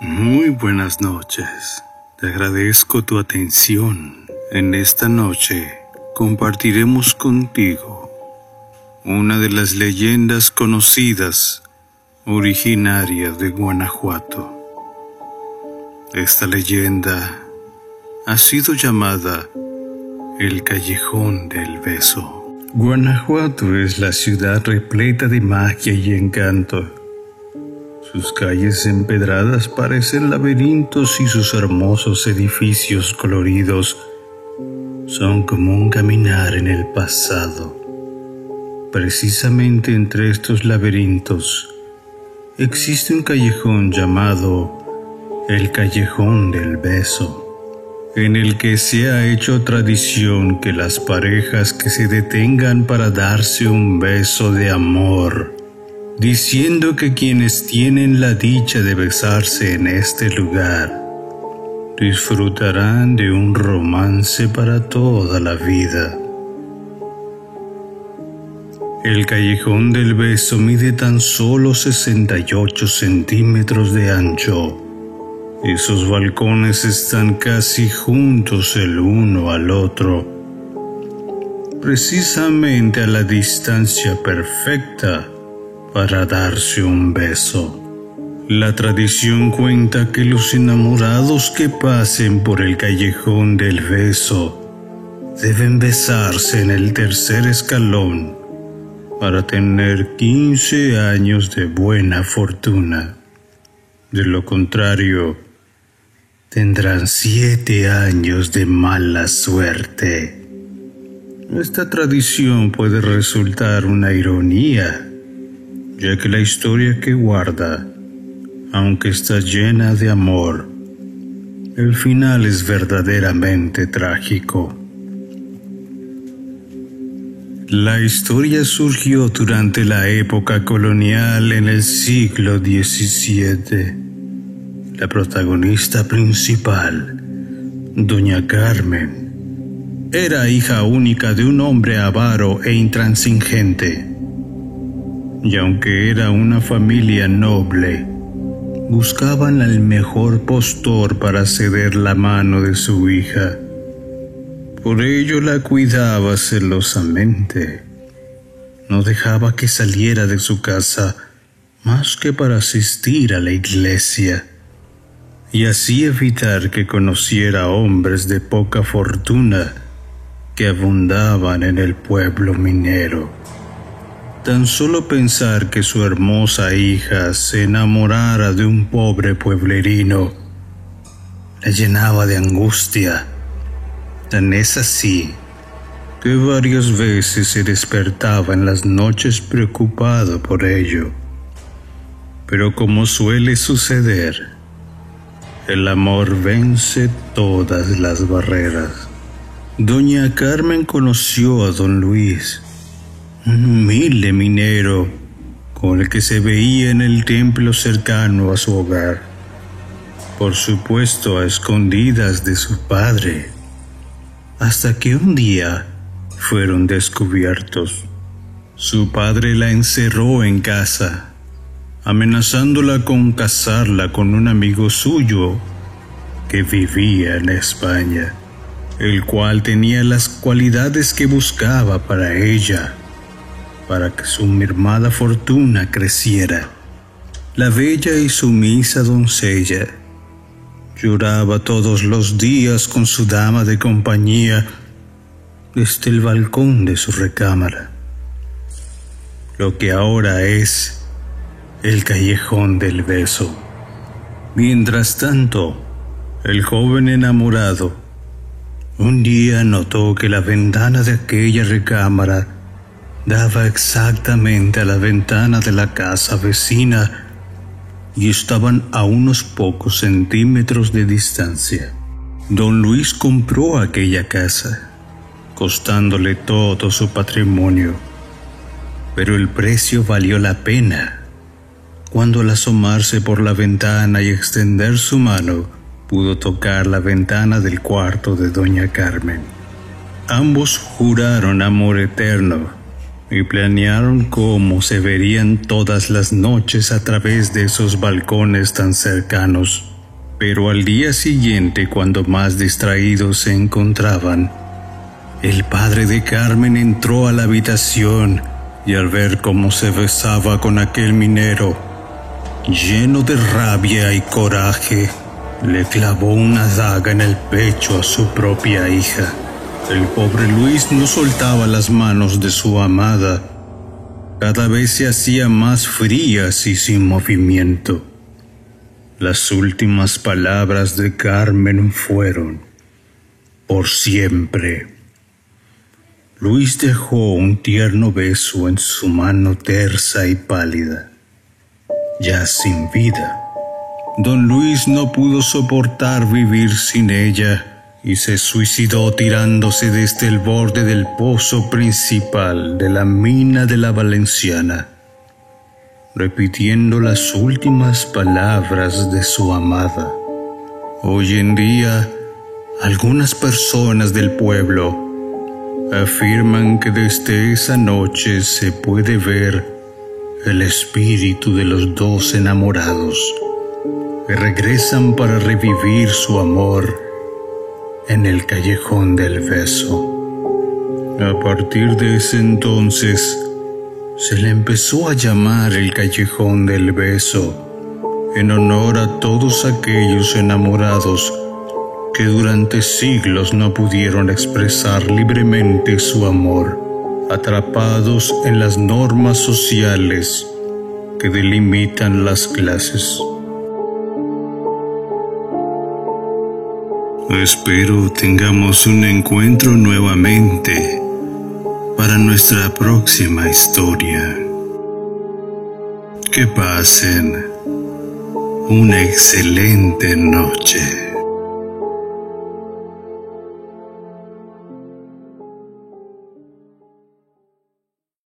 Muy buenas noches. Te agradezco tu atención. En esta noche compartiremos contigo una de las leyendas conocidas originaria de Guanajuato. Esta leyenda ha sido llamada el Callejón del Beso. Guanajuato es la ciudad repleta de magia y encanto. Sus calles empedradas parecen laberintos y sus hermosos edificios coloridos son como un caminar en el pasado. Precisamente entre estos laberintos existe un callejón llamado el Callejón del Beso en el que se ha hecho tradición que las parejas que se detengan para darse un beso de amor, diciendo que quienes tienen la dicha de besarse en este lugar, disfrutarán de un romance para toda la vida. El callejón del beso mide tan solo 68 centímetros de ancho esos balcones están casi juntos el uno al otro, precisamente a la distancia perfecta para darse un beso. La tradición cuenta que los enamorados que pasen por el callejón del beso deben besarse en el tercer escalón para tener 15 años de buena fortuna. De lo contrario, tendrán siete años de mala suerte. Esta tradición puede resultar una ironía, ya que la historia que guarda, aunque está llena de amor, el final es verdaderamente trágico. La historia surgió durante la época colonial en el siglo XVII la protagonista principal, Doña Carmen, era hija única de un hombre avaro e intransigente. Y aunque era una familia noble, buscaban al mejor postor para ceder la mano de su hija. Por ello la cuidaba celosamente. No dejaba que saliera de su casa más que para asistir a la iglesia y así evitar que conociera hombres de poca fortuna que abundaban en el pueblo minero. Tan solo pensar que su hermosa hija se enamorara de un pobre pueblerino la llenaba de angustia. Tan es así que varias veces se despertaba en las noches preocupado por ello. Pero como suele suceder, el amor vence todas las barreras. Doña Carmen conoció a don Luis, un humilde minero con el que se veía en el templo cercano a su hogar, por supuesto a escondidas de su padre, hasta que un día fueron descubiertos. Su padre la encerró en casa amenazándola con casarla con un amigo suyo que vivía en España, el cual tenía las cualidades que buscaba para ella, para que su mermada fortuna creciera. La bella y sumisa doncella lloraba todos los días con su dama de compañía desde el balcón de su recámara. Lo que ahora es el callejón del beso. Mientras tanto, el joven enamorado un día notó que la ventana de aquella recámara daba exactamente a la ventana de la casa vecina y estaban a unos pocos centímetros de distancia. Don Luis compró aquella casa, costándole todo su patrimonio, pero el precio valió la pena cuando al asomarse por la ventana y extender su mano, pudo tocar la ventana del cuarto de doña Carmen. Ambos juraron amor eterno y planearon cómo se verían todas las noches a través de esos balcones tan cercanos. Pero al día siguiente, cuando más distraídos se encontraban, el padre de Carmen entró a la habitación y al ver cómo se besaba con aquel minero, lleno de rabia y coraje, le clavó una daga en el pecho a su propia hija. El pobre Luis no soltaba las manos de su amada. Cada vez se hacía más frías y sin movimiento. Las últimas palabras de Carmen fueron, por siempre. Luis dejó un tierno beso en su mano tersa y pálida, ya sin vida. Don Luis no pudo soportar vivir sin ella y se suicidó tirándose desde el borde del pozo principal de la mina de la Valenciana, repitiendo las últimas palabras de su amada. Hoy en día, algunas personas del pueblo afirman que desde esa noche se puede ver el espíritu de los dos enamorados que regresan para revivir su amor en el callejón del beso. A partir de ese entonces, se le empezó a llamar el callejón del beso, en honor a todos aquellos enamorados que durante siglos no pudieron expresar libremente su amor, atrapados en las normas sociales que delimitan las clases. Espero tengamos un encuentro nuevamente para nuestra próxima historia. Que pasen una excelente noche.